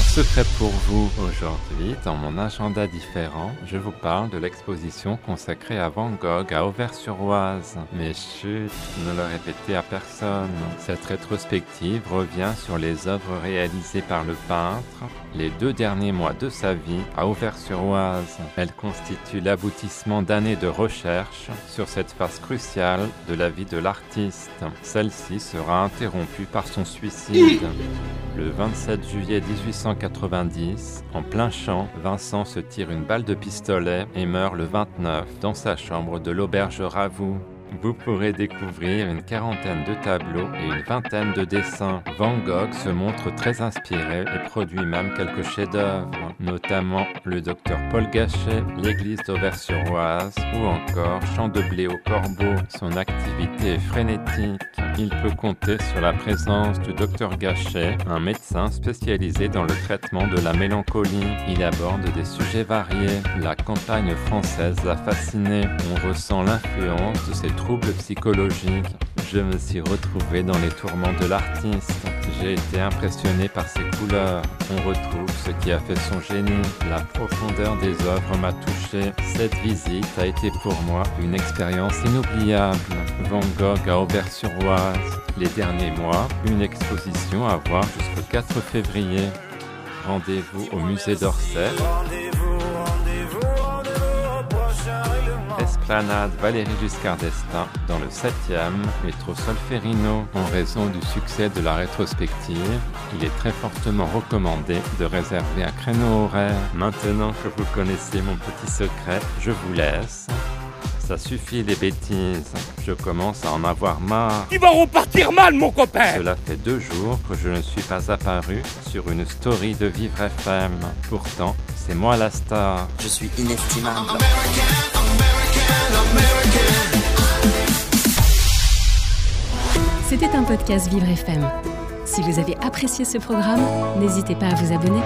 Secret pour vous aujourd'hui. Dans mon agenda différent, je vous parle de l'exposition consacrée à Van Gogh à Auvers-sur-Oise. Mais chut, ne le répétez à personne. Cette rétrospective revient sur les œuvres réalisées par le peintre les deux derniers mois de sa vie à Auvers-sur-Oise. Elle constitue l'aboutissement d'années de recherche sur cette phase cruciale de la vie de l'artiste. Celle-ci sera interrompue par son suicide. Le 27 juillet 1890, en plein champ, Vincent se tire une balle de pistolet et meurt le 29 dans sa chambre de l'auberge Ravoux. Vous pourrez découvrir une quarantaine de tableaux et une vingtaine de dessins. Van Gogh se montre très inspiré et produit même quelques chefs-d'œuvre, notamment le docteur Paul Gachet, l'église d'Auvers-sur-Oise ou encore Champ de blé au corbeau. Son activité est frénétique. Il peut compter sur la présence du docteur Gachet, un médecin spécialisé dans le traitement de la mélancolie. Il aborde des sujets variés. La campagne française l'a fasciné. On ressent l'influence de ses troubles psychologiques. Je me suis retrouvé dans les tourments de l'artiste. J'ai été impressionné par ses couleurs. On retrouve ce qui a fait son génie. La profondeur des œuvres m'a touché. Cette visite a été pour moi une expérience inoubliable. Van Gogh à Auvers-sur-Oise. Les derniers mois, une exposition à voir jusqu'au 4 février. Rendez-vous au musée d'Orsay. Valérie Giscard d'Estaing dans le 7e métro Solferino. En raison du succès de la rétrospective, il est très fortement recommandé de réserver un créneau horaire. Maintenant que vous connaissez mon petit secret, je vous laisse. Ça suffit les bêtises, je commence à en avoir marre. Tu vas repartir mal, mon copain Cela fait deux jours que je ne suis pas apparu sur une story de Vivre FM. Pourtant, c'est moi la star. Je suis inestimable. C'était un podcast Vivre FM. Si vous avez apprécié ce programme, n'hésitez pas à vous abonner.